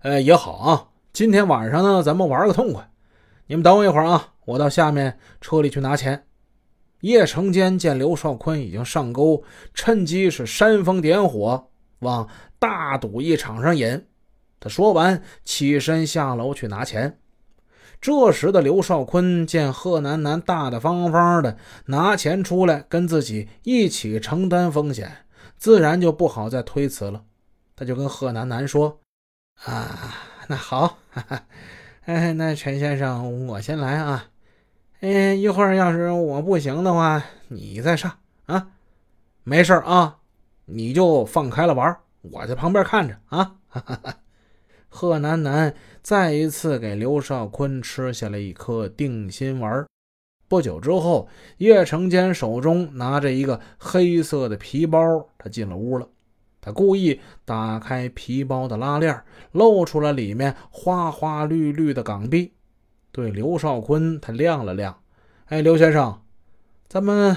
呃，也好啊。今天晚上呢，咱们玩个痛快。你们等我一会儿啊，我到下面车里去拿钱。叶成坚见刘少坤已经上钩，趁机是煽风点火，往大赌一场上引。他说完，起身下楼去拿钱。这时的刘少坤见贺楠楠大大方方的拿钱出来，跟自己一起承担风险，自然就不好再推辞了。他就跟贺楠楠说：“啊，那好，哈哈，哎，那陈先生，我先来啊。哎，一会儿要是我不行的话，你再上啊。没事啊，你就放开了玩，我在旁边看着啊。”哈哈哈。贺楠楠再一次给刘少坤吃下了一颗定心丸。不久之后，叶成坚手中拿着一个黑色的皮包，他进了屋了。他故意打开皮包的拉链，露出了里面花花绿绿的港币。对刘少坤，他亮了亮：“哎，刘先生，咱们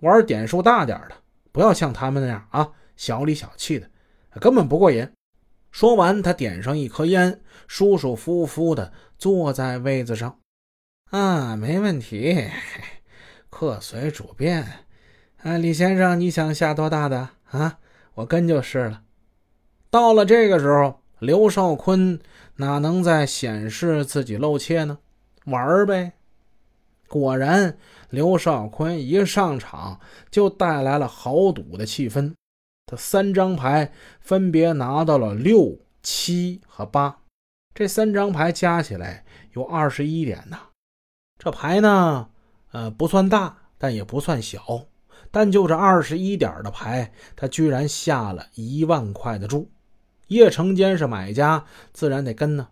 玩点数大点的，不要像他们那样啊，小里小气的，根本不过瘾。”说完，他点上一颗烟，舒舒服服的坐在位子上。啊，没问题，客随主便。啊，李先生，你想下多大的啊？我跟就是了。到了这个时候，刘少坤哪能再显示自己露怯呢？玩呗。果然，刘少坤一上场就带来了豪赌的气氛。他三张牌分别拿到了六、七和八，这三张牌加起来有二十一点呢。这牌呢，呃，不算大，但也不算小，但就这二十一点的牌，他居然下了一万块的注。叶成坚是买家，自然得跟呢。